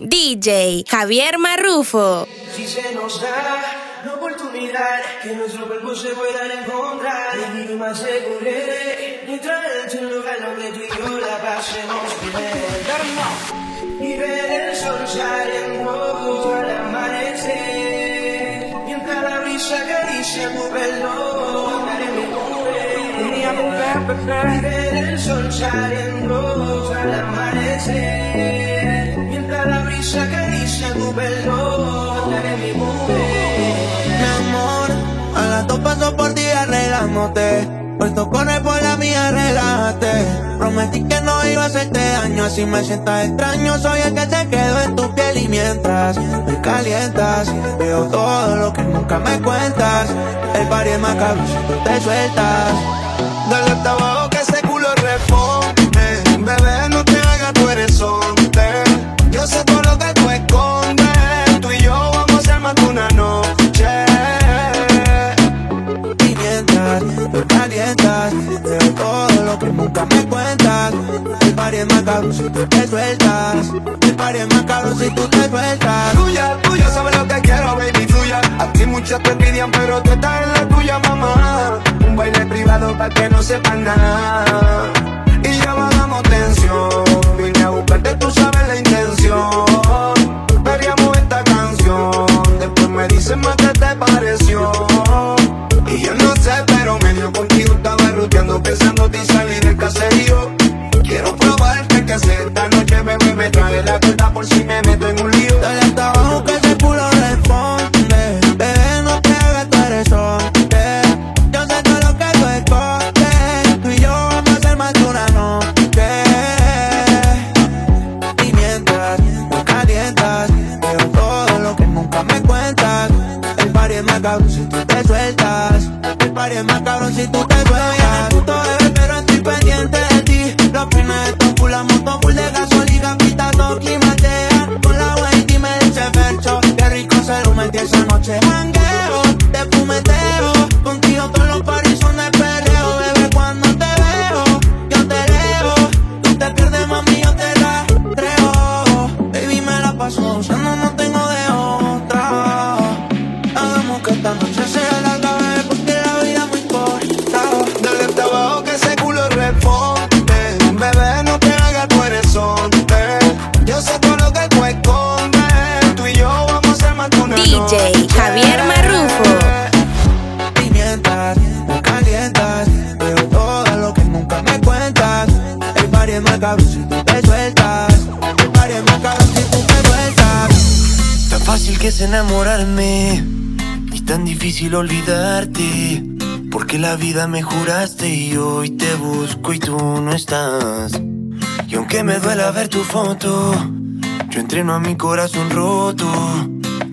DJ Javier Marrufo. Si se nos da la oportunidad que nuestro cuerpo se puedan encontrar y más segure mientras en un lugar donde tú y yo la pasemos bien y ver el sol saliendo al amanecer mientras la brisa acaricia tu pelo andaré mi nube y ver el sol saliendo al amanecer tu pelo andaré mi Mi amor, a las dos paso por ti arreglándote. Puesto corre por la mía, relájate. Prometí que no iba a hacerte daño, así me sientas extraño. Soy el que se quedó en tu piel y mientras me calientas, veo todo lo que nunca me cuentas. El party es macabro si tú te sueltas. Dale hasta abajo si tú te sueltas. El party es macabro si tú te sueltas. Tuya, tuya, sabes lo que quiero, baby, tuya. A ti muchas te envidian, pero tú estás en la tuya, mamá. Un baile privado para que no sepan nada. Y ya bajamos tensión. Si tú te si tú te sueltas. Tan fácil que es enamorarme y tan difícil olvidarte. Porque la vida me juraste y hoy te busco y tú no estás. Y aunque me duela ver tu foto, yo entreno a mi corazón roto.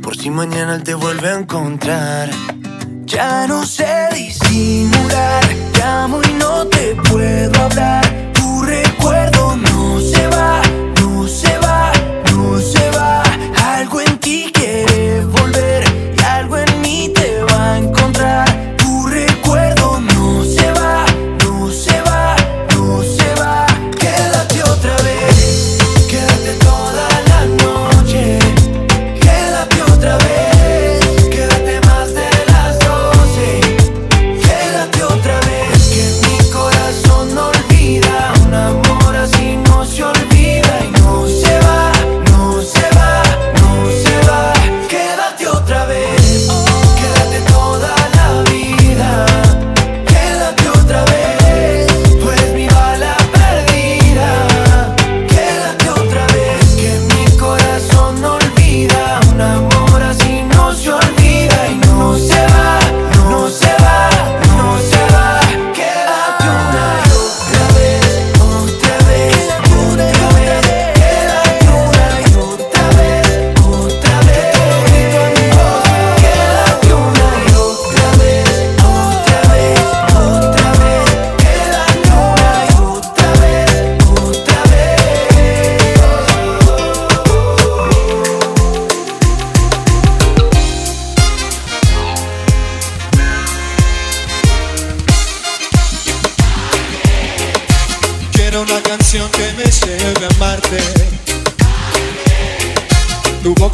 Por si mañana te vuelve a encontrar. Ya no sé disimular, llamo y no te puedo hablar. Tu recuerdo no se va,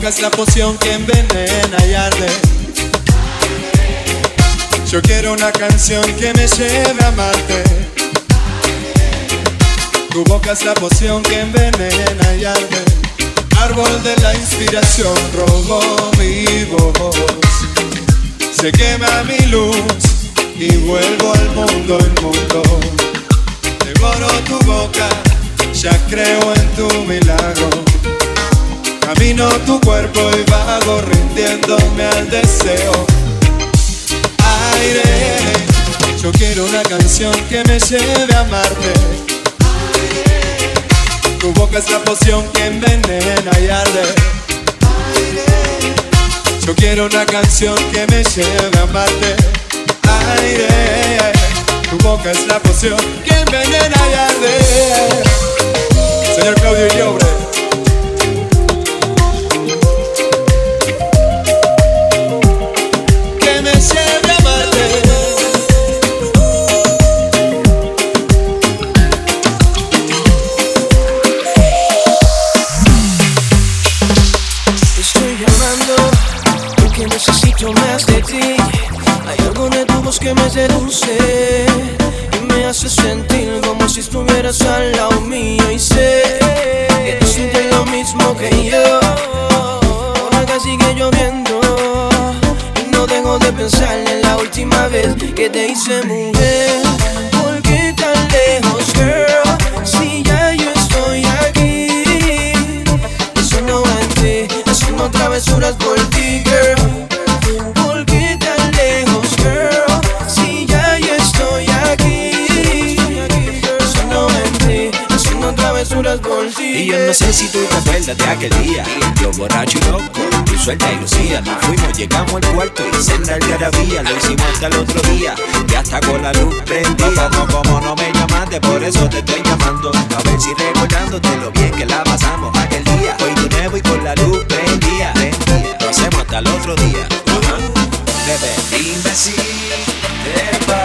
Boca es la poción que envenena y arde. Yo quiero una canción que me lleve a amarte. Tu boca es la poción que envenena y arde. Árbol de la inspiración robó mi voz. Se quema mi luz y vuelvo al mundo el mundo. Devoro tu boca, ya creo en tu milagro. Camino tu cuerpo y vago rindiéndome al deseo. Aire, yo quiero una canción que me lleve a amarte. Tu boca es la poción que envenena y arde. Yo quiero una canción que me lleve a amarte. Aire, tu boca es la poción que envenena y arde. Señor Claudio Llobre. De aquel día Yo borracho y loco, tú suelta y lucía. Nos fuimos, llegamos al cuarto y cena el garabía Lo hicimos hasta el otro día, y hasta con la luz prendida. No como no me llamaste, por eso te estoy llamando. A ver si recordándote lo bien que la pasamos aquel día. Hoy de nuevo y con la luz prendida. Lo hacemos hasta el otro día. Bebé, dime si te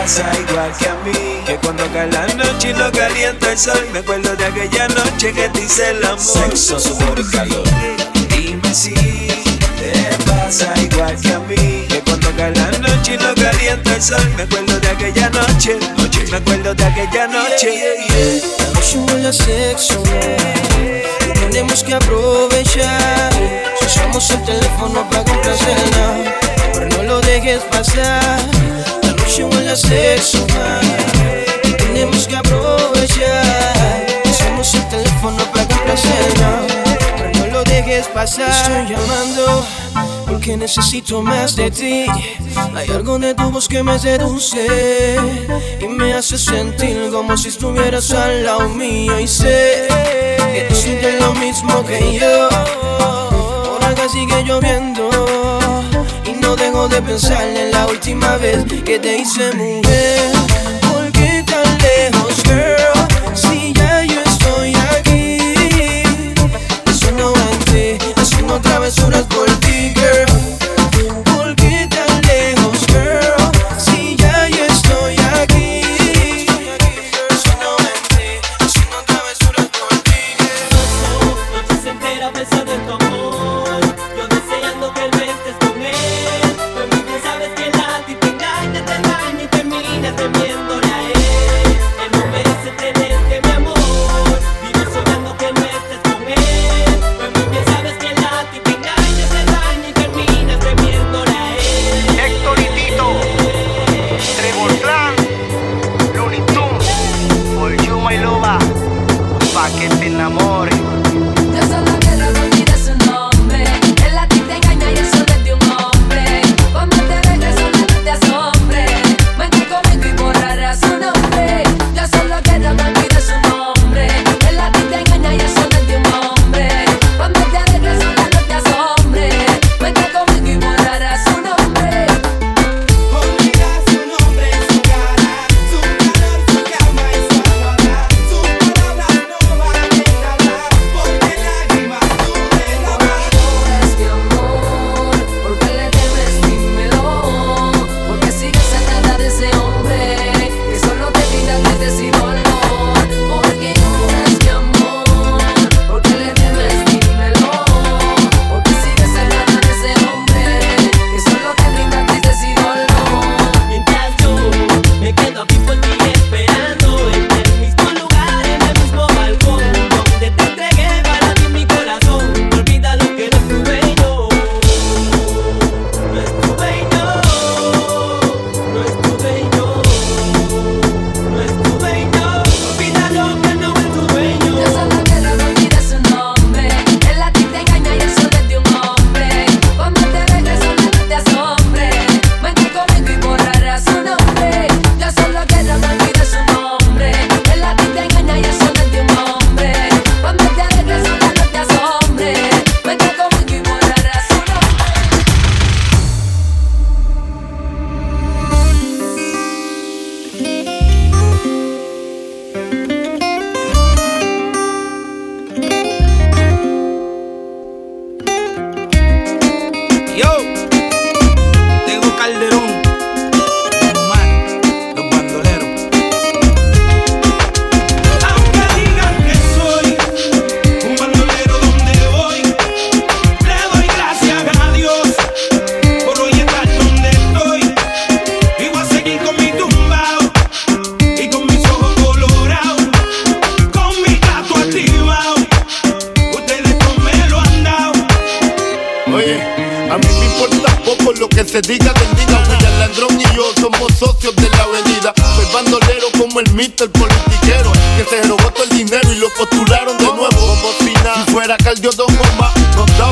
pasa igual que a mí Que cuando cae la noche y lo calienta el sol Me acuerdo de aquella noche que te hice el amor. Sexo, sudor y calor. Dime si te pasa igual que a mí. Que cuando cae la noche y lo calienta el sol Me acuerdo de aquella noche, noche. Me acuerdo de aquella noche. La noche huele a sexo, y tenemos que aprovechar. Si usamos el teléfono para complacerla, pero no lo dejes pasar. La huele a sexo, y tenemos que aprovechar. Usamos el teléfono para complacerla, pero no lo dejes pasar. Estoy llamando porque necesito más de ti. Hay algo de tu voz que me seduce y me hace sentir como si estuvieras al lado mío. Y sé que tú sientes lo mismo que yo. Por acá sigue lloviendo y no dejo de pensar en la última vez que te hice mujer. ¿Por qué tan lejos, girl? Si ya yo estoy aquí. No en ti, haciendo travesuras por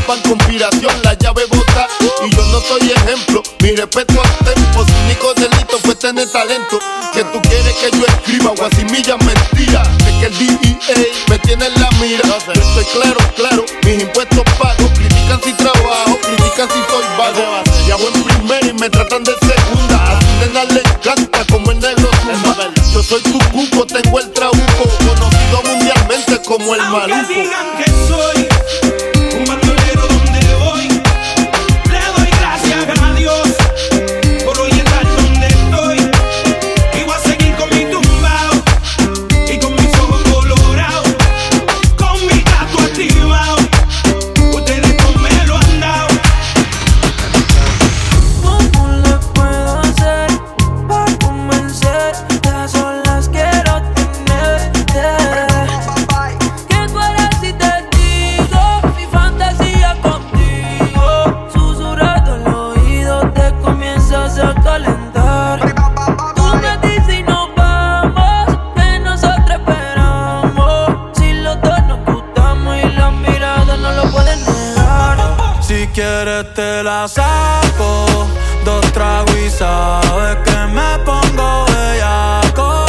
conspiración, la llave bota. Y yo no soy ejemplo, mi respeto a tempo. Su único delito fue tener talento. Que tú quieres que yo escriba, o guasimillas mentiras. Es que el DEA me tiene en la mira. Yo estoy claro, claro, mis impuestos pagos. Critican si trabajo, critican si soy vago. Y hago en primera y me tratan de segunda. A su nena le encanta comer negro. Yo soy tu cuco, tengo el trauco. Conocido mundialmente como el maluco. la saco. Dos tragos y sabes que me pongo bellaco.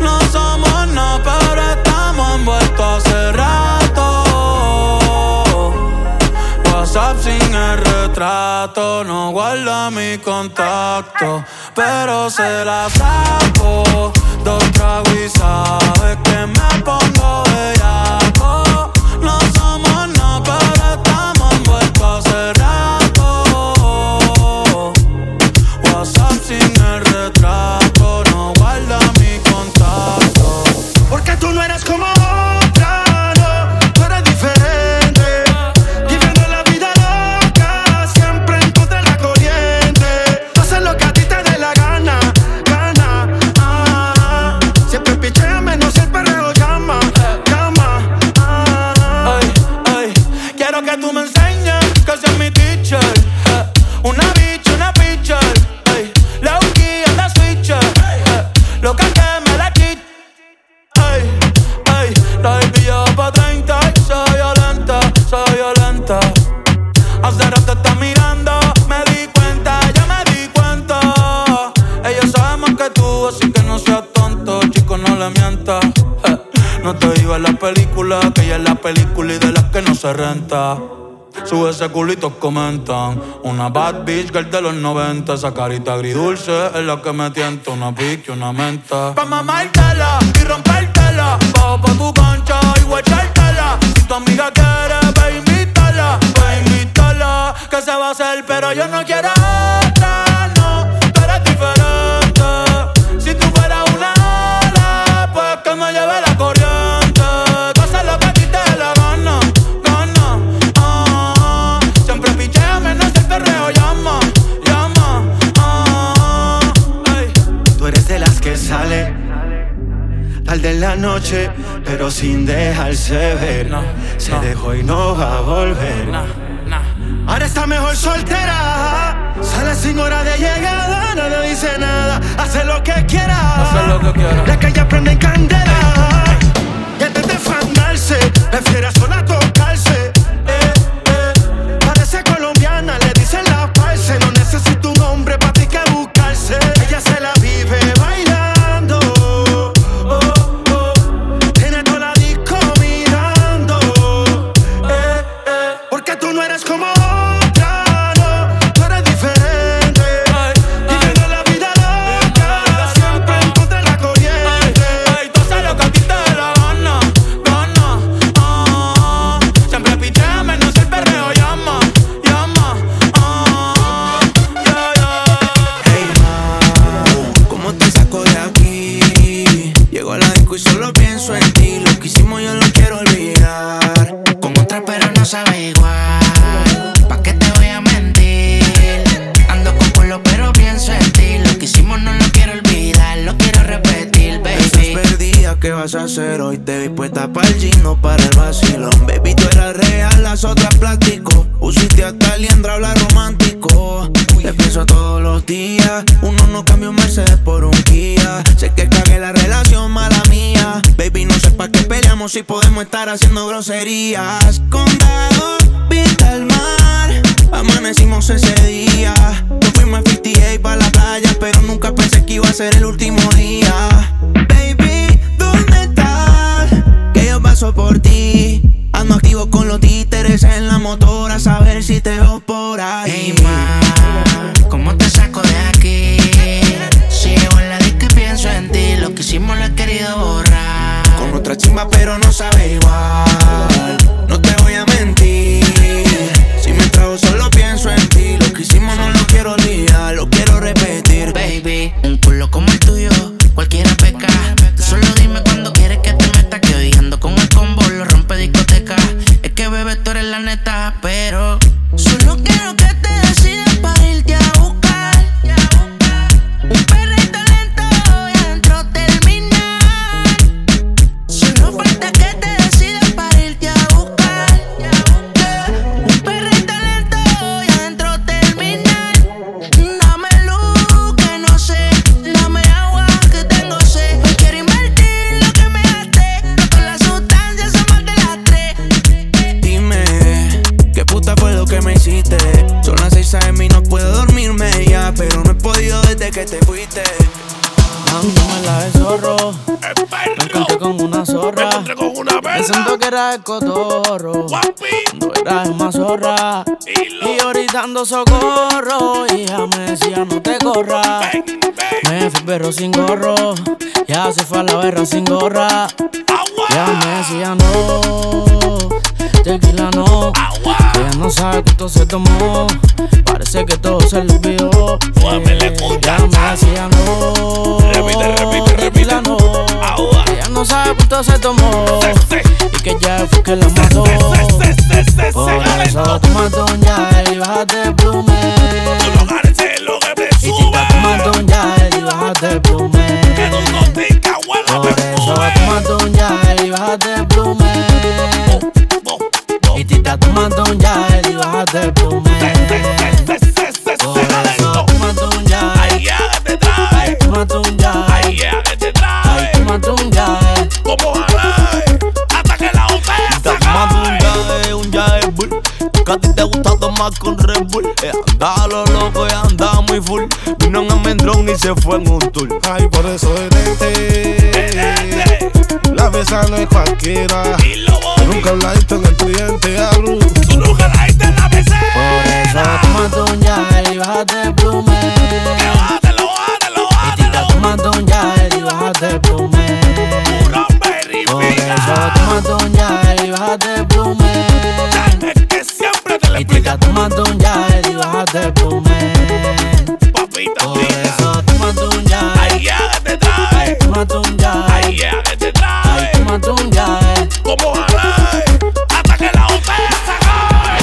No somos no, pero estamos envueltos hace rato. WhatsApp sin el retrato, no guarda mi contacto, pero se la saco. Dos tragos y sabes que me pongo se renta. Sube ese culito, comentan. Una bad bitch girl de los 90. Esa carita agridulce es la que me tienta. Una pique, una menta. Pa' mamártela y rompértela. Bajo pa' tu pero sin dejarse ver. Se dejó y no va a volver. Ahora está mejor soltera. Sale sin hora de llegada, nadie dice nada. Hace lo que quiera. Hace lo que. La calle prende candela. pienso en ti. Lo que hicimos yo lo quiero olvidar. Con otra, pero no sabe igual. ¿Qué vas a hacer hoy? Te vi puesta para el gino, para el vacilón. Baby, tú eras real, las otras plástico. Usiste hasta liendra, habla romántico. Te pienso todos los días. Uno no cambia un Mercedes por un Kia. Sé que cagué la relación, mala mía. Baby, no sé para qué peleamos si podemos estar haciendo groserías. Condado, pinta el mar. Amanecimos ese día. Yo fuimos a 58 para la playa, pero nunca pensé que iba a ser el último día. Baby, paso por ti. Ando activo con los títeres en la motora, a saber si te veo por ahí. Hey, ma, ¿cómo te saco de aquí? Si llego en la disco y pienso en ti, lo que hicimos lo he querido borrar. Con otra chimba, pero no sabe igual. No te voy a mentir. Pero Y ahorita ando socorro. Ella me decía no te corras. Me fui perro sin gorro. Ya se fue a la berra sin gorra. Ya me decía no. Tequila no. Ella no sabe cuánto se tomó. Parece que todo se le olvidó. Ya me decía no. Repite, repite, Tequila no. No sabe cuánto se tomó. Y que ya fue que la mató. Por eso tómate un gel y bájate el plume. Y tita tómate un gel y bájate el plume. Por eso tómate un gel y bájate el plume. Y tita tómate un gel y bájate el plume. Tomar con Red Bull. Eh, andaba lo loco y andaba muy full. Vino un almendrón y se fue en un tour. Ay, por eso detente. La besa no es cualquiera. Nunca hablaste en el cliente hablo. Tú nunca la diste en la BC. Por eso tómate un gel y bájate el plume. Bájatelo, bájatelo, Y tita tómate un gel y bájate el plume. bájatelo. Por eso tómate un gel y bájate el plume. Y explica, tómate un gel y bájate el plume. papita Por mía. eso tómate un gel. Ay, ya que te trae. Tómate un Ay, gel. ya que te Ay, trae. tómate un gel. Como jalay, hasta que la botella se acabe.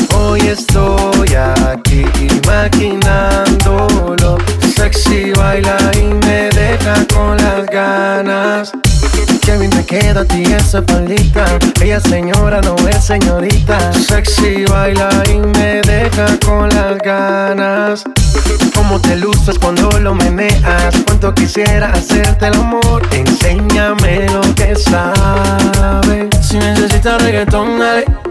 hoy estoy aquí imaginándolo. Sexy baila y me deja con las ganas. Que bien te queda a ti esa palita. Ella señora no es señorita. Sexy baila y me deja con las ganas. Cómo te luces cuando lo meneas. Cuánto quisiera hacerte el amor. Enséñame lo que sabes. Si necesitas reggaetón, dale.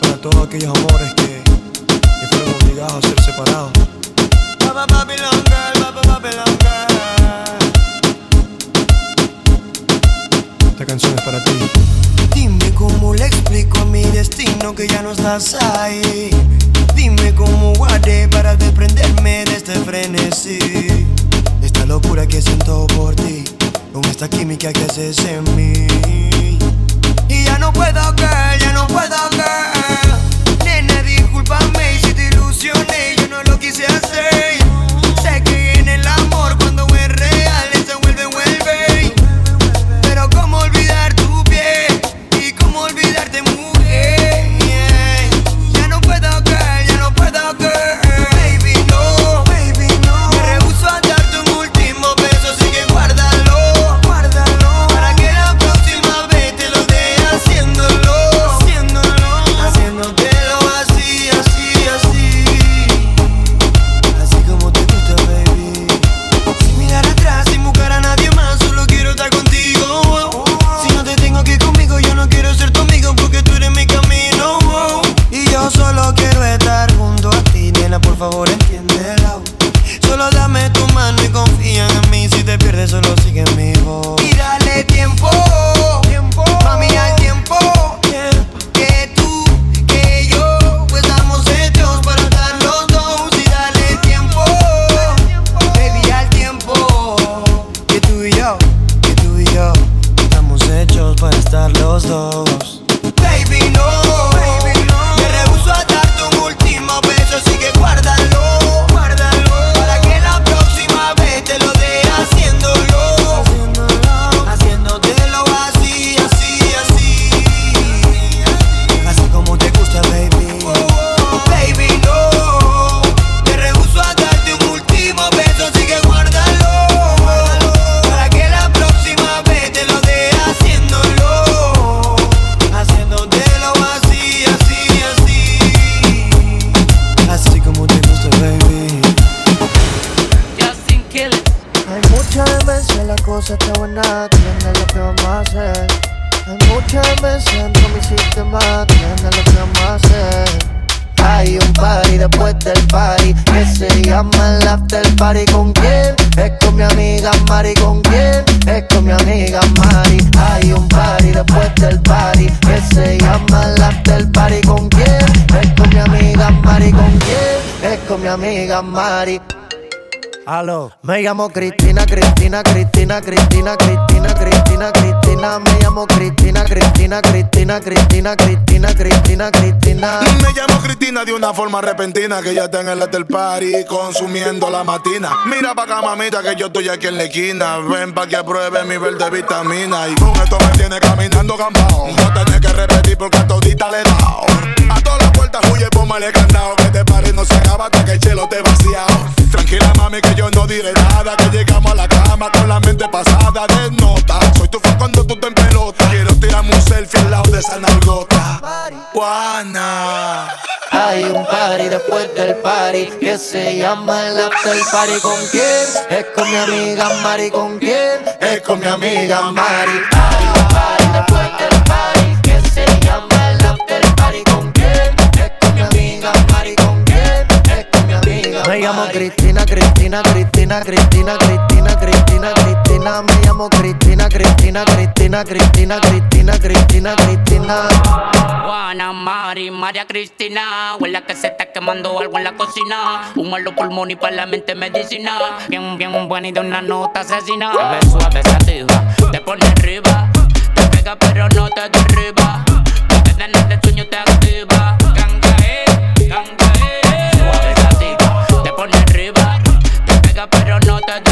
Para todos aquellos amores que, que fueron obligados a ser separados. Esta canción es para ti. Dime cómo le explico a mi destino que ya no estás ahí. Dime cómo guardé para desprenderme de este frenesí. Esta locura que siento por ti, con esta química que haces en mí. Y ya no puedo caer, ya no puedo caer. Cosa está buena, tiene lo que vamos a hacer. Hay muchas veces no me hiciste mal, tiene lo que vamos a hacer. Hay un party después del party que se llama el after party. ¿Con quién? Es con mi amiga Mari. ¿Con quién? Es con mi amiga Mari. Hay un party después del party que se llama el after party. ¿Con quién? Es con mi amiga Mari. ¿Con quién? Es con mi amiga Mari. Aló. Me llamo Cristina, Cristina, Cristina, Cristina, Cristina, Cristina, Cristina. Me llamo Cristina, Cristina, Cristina, Cristina, Cristina, Cristina, Cristina. Me llamo Cristina de una forma repentina que ya está en el hotel party consumiendo la matina. Mira pa' acá, mamita, que yo estoy aquí en la esquina. Ven pa' que pruebe mi verde vitamina. Y con esto me tiene caminando campao. No tenés que repetir porque a todita le he dado. A todas las puertas huye, póngale candado. Que te pare no se acaba hasta que el chelo te vaciado. Tranquila, mami, que yo no diré nada. Que llegamos a la cama con la mente pasada de nota. Soy tu fan cuando tú te en pelota. Quiero tirarme un selfie al lado de esa nalgota. Juana. Hay un party después del party que se llama el after party. ¿Con quién? Es con mi amiga Mari. ¿Con quién? Es con mi amiga Mari. Hay un party después del party que se llama el after party. ¿Con quién? Es con mi amiga Mari. ¿Con quién? Es con mi amiga Me llamo Cristina, Cristina, Cristina, Cristina, Cristina, Cristina, Cristina. Me llamo Cristina, Cristina, Cristina, Cristina, Cristina, Cristina, Cristina. Juana, Mari, María Cristina. Huele que se está quemando algo en la cocina. Un malo pulmón y para la mente medicina. Bien, bien buena y de una nota asesina. Ves suave, sativa, te pone arriba. Te pega pero no te derriba. Te dan el sueño, te activa. Ganga, eh, ganga, eh. Suave, sativa, te pone arriba. Te pega pero no te derriba.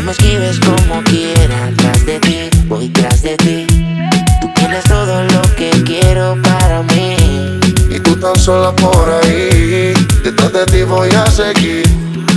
Aunque me esquives como quiera, tras de ti, voy tras de ti. Tú tienes todo lo que quiero para mí. Y tú tan sola por ahí, detrás de ti voy a seguir.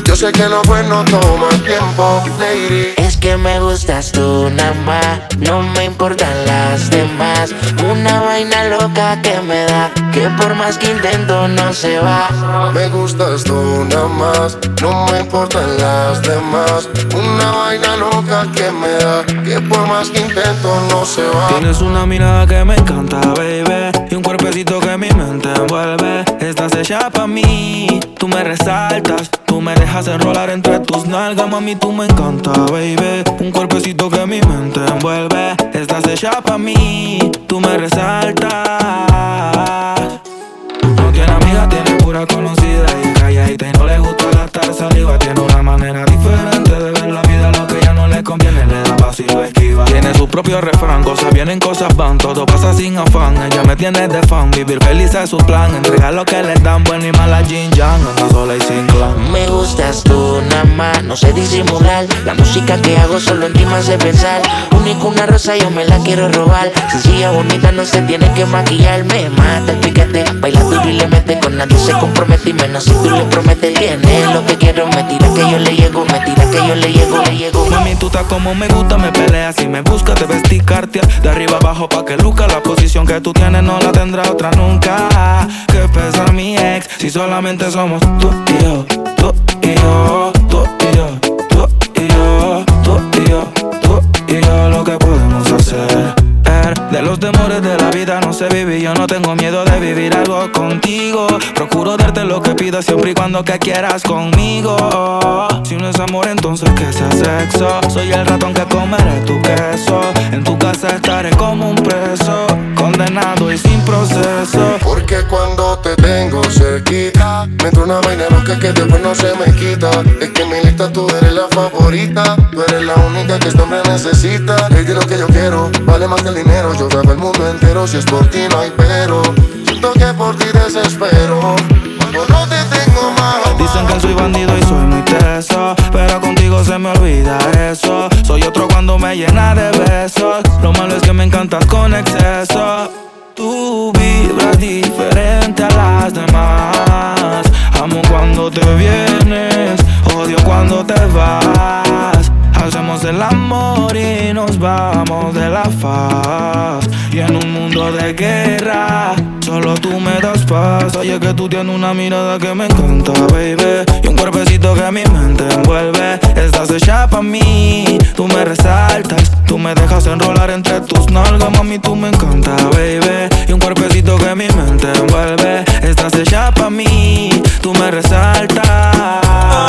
Yo sé que lo bueno toma tiempo, lady. Es que me gustas tú nada más, no me importan las demás. Una vaina loca que me da, que por más que intento no se va. Me gustas tú nada más, no me importan las demás. Una vaina loca que me da, que por más que intento no se va. Tienes una mirada que me encanta, baby. Y un cuerpecito que mi mente envuelve. Estás hecha pa' mí, tú me resaltas. Tú me dejas enrolar entre tus nalgas, mami, tú me encanta, baby. Un cuerpecito que mi mente envuelve. Estás hecha pa' mí, tú me resaltas. No tiene amiga, tiene pura conocida y calladita y no le gusta gastar saliva. Tiene una manera diferente de ver la vida, lo que ya no le conviene le da lo esquiva. Tiene su propio refrán, cosas vienen, cosas van, todo pasa sin afán. Ella me tiene de fan, vivir feliz es su plan. Entregar lo que le dan, bueno y mala Jin Yang, anda sola y sin clan. Me gustas tú nada más, no sé disimular. La música que hago solo en ti me hace pensar. Único una rosa, yo me la quiero robar. Sencilla, bonita, no se tiene que maquillar. Me mata el piquete, baila duro y le mete. Con nadie se compromete y menos si tú le prometes. Tiene lo que quiero, me tira que yo le llego, me tira que yo le llego, le llego. Mami, tú estás como me gusta, me peleas y me buscas, te vestí cartier De arriba abajo pa' que luzca. La posición que tú tienes no la tendrá otra nunca. Que pesa mi ex Si solamente somos tú y yo Tú y yo Tú y yo Tú y yo Tú y yo Tú y yo. Lo que podemos hacer de los temores de la vida no sé vivir Yo no tengo miedo de vivir algo contigo. Procuro darte lo que pidas siempre y cuando que quieras conmigo. Si no es amor entonces que sea sexo Soy el ratón que comeré tu queso. En tu casa estaré como un preso Condenado y sin proceso. Porque cuando te tengo cerquita Me entra una vaina loca que después no se me quita. Es que en mi lista tú eres la favorita. Tú eres la única que este hombre necesita. Lady lo que yo quiero Vale más que el dinero. Yo grabo el mundo entero Si es por ti no hay pero Que por ti desespero. Cuando no te tengo más. Dicen que soy bandido y soy muy teso Pero contigo se me olvida eso. Soy otro cuando me llena de besos. Lo malo es que me encantas con exceso. Tú vibras diferente a las demás. Amo cuando te vienes Odio cuando te vas. Hacemos el amor y nos vamos de la faz. Y en un mundo de guerra Solo tú me das paz. Oye que tú tienes una mirada que me encanta, baby. Y un cuerpecito que mi mente envuelve. Estás hecha pa' mí. Tú me resaltas. Tú me dejas enrolar entre tus nalgas Mami, tú me encanta, baby. Y un cuerpecito que mi mente envuelve. Estás hecha pa' mí. Tú me resaltas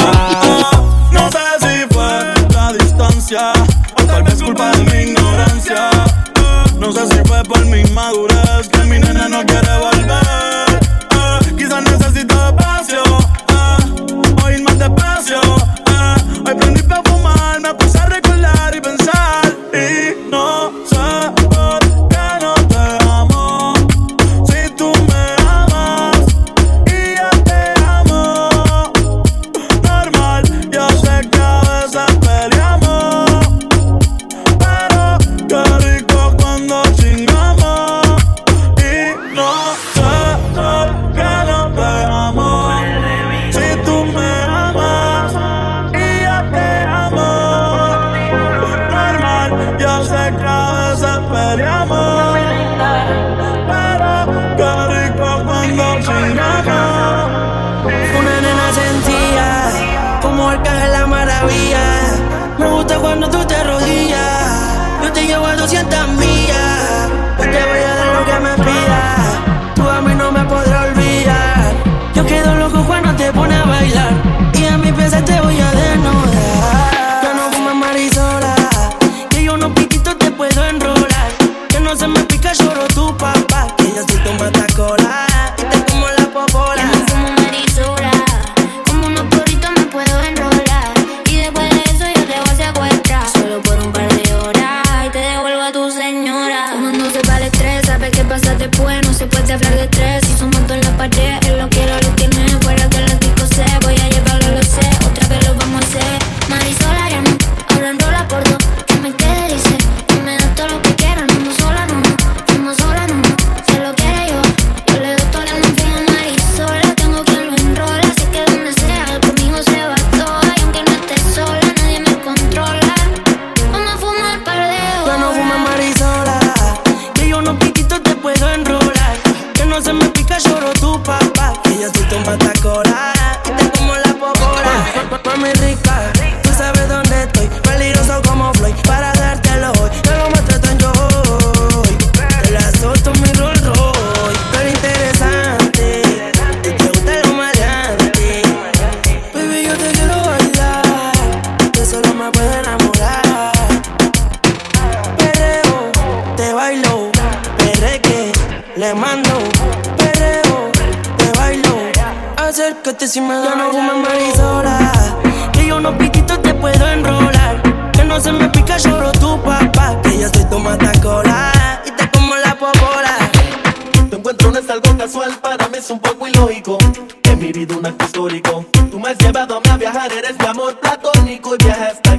es muy lógico. En mi vida un acto histórico. Tú me has llevado a viajar, eres mi amor platónico y viajaste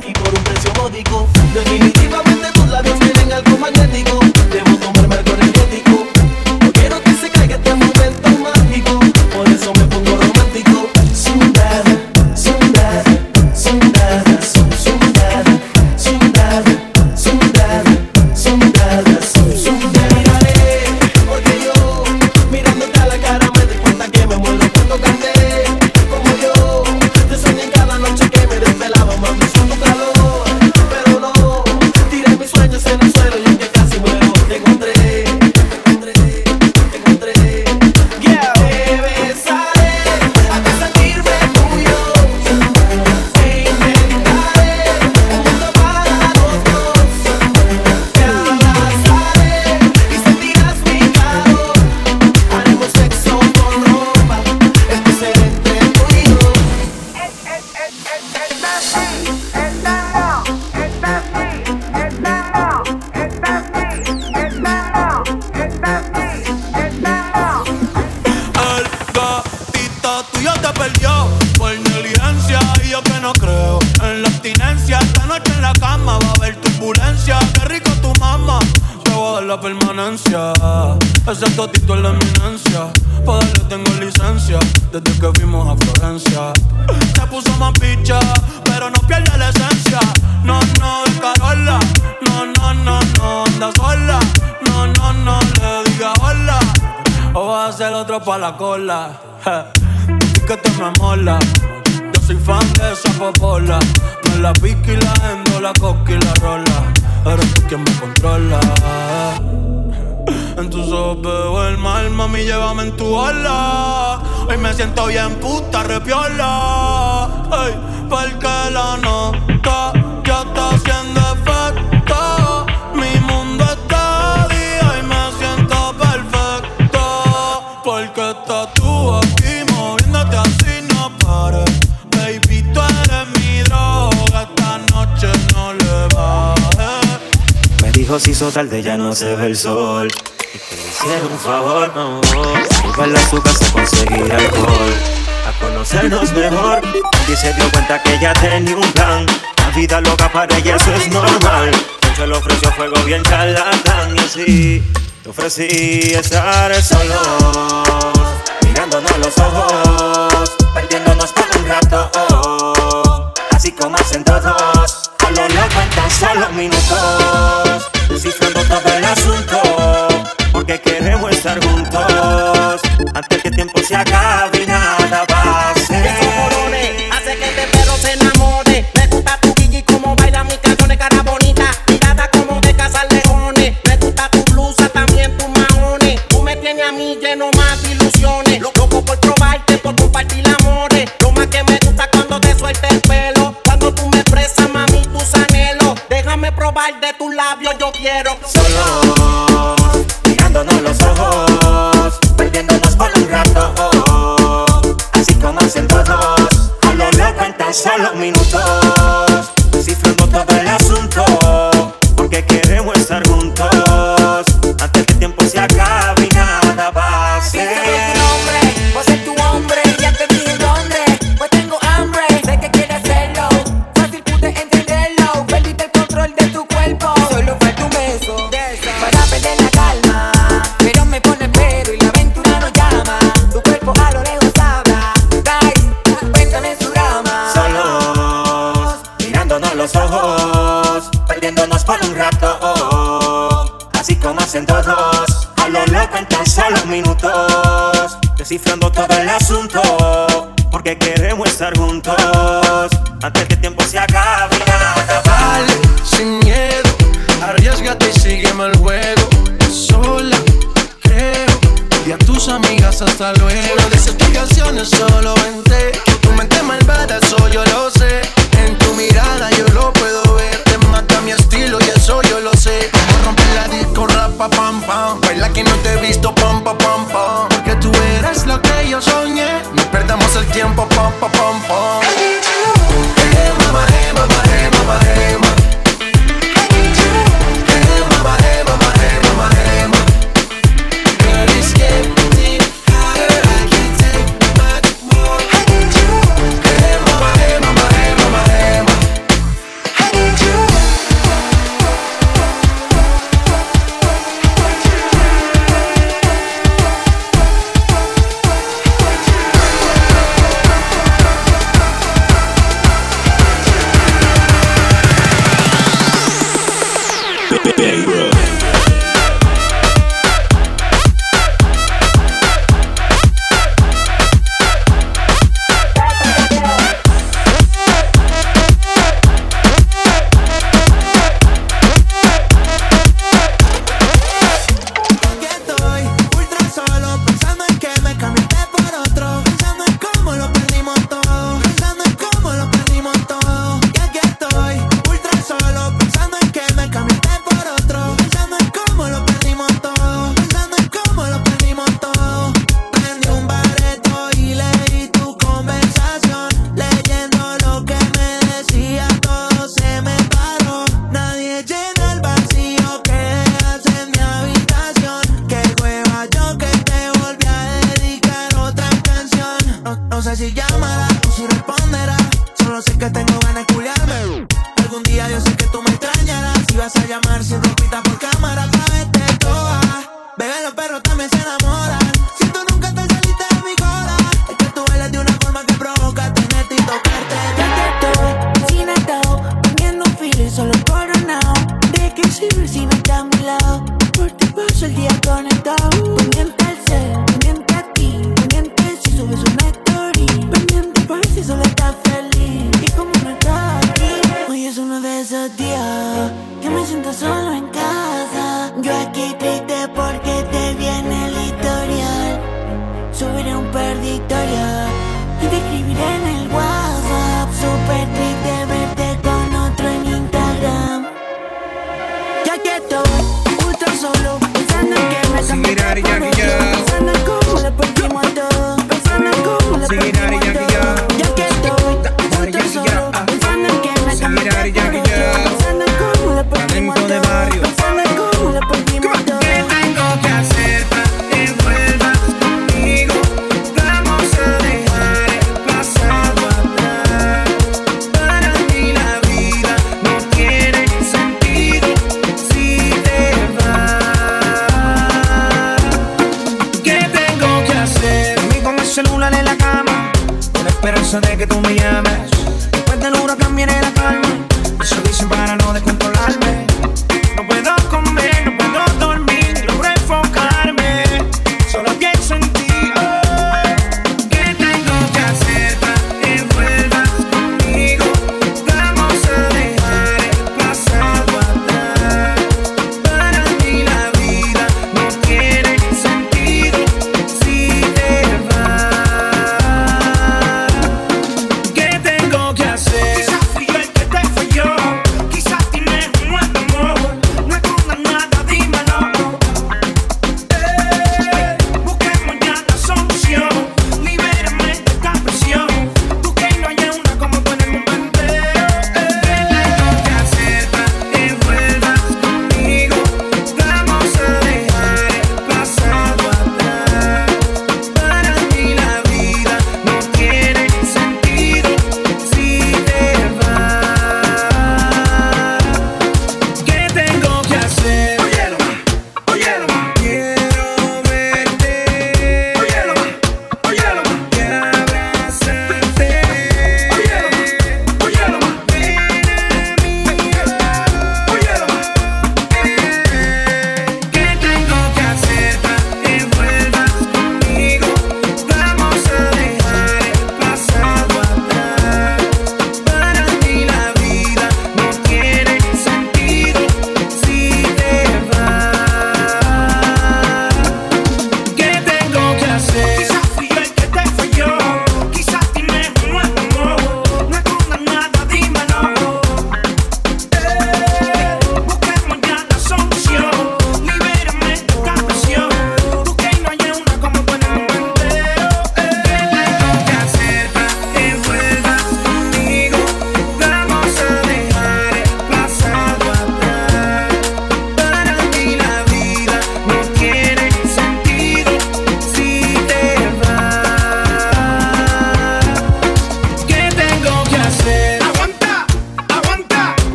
la eminencia. Tengo licencia desde que fuimos a Florencia. Se puso más picha, pero no pierde la esencia. No, no, de Carola. No, no, no, no, anda sola. No, no, no, le diga hola. O vas a hacer otro pa' la cola. Je. Que te me mola. Yo soy fan de esa popola. Me la pica y la endo, la coca y la rola. Eres tú quien me controla. En tus ojos veo el mal, mami, llévame en tu ala. Hoy me siento bien puta, repiola. Hey, porque la nota ya está haciendo efecto. Mi mundo está día y me siento perfecto. Porque estás tú aquí moviéndote así, no pares. Baby, tú eres mi droga, esta noche no le bajes. Me dijo si hizo tarde, ya no se ve el sol y un favor, no. Igual a su casa a conseguir alcohol, a conocernos mejor. Y se dio cuenta que ella tenía un plan. La vida loca para ella, eso es normal. Yo le ofreció fuego bien charlatán y así te ofrecí estar solos, mirándonos los ojos, perdiéndonos por un rato, así como hacen todos, a lo loco en tan solo minutos, descifrando todo el asunto porque queremos estar juntos. Sígueme el juego, sola, creo. Y a tus amigas hasta luego. Una de esas canciones solo vente. Tu mente malvada, eso yo lo sé. En tu mirada yo lo puedo ver. Te mata mi estilo y eso yo lo sé. Como romper la disco, rapa, pam, pam. Baila que no te he visto, pam, pam, pam, pam.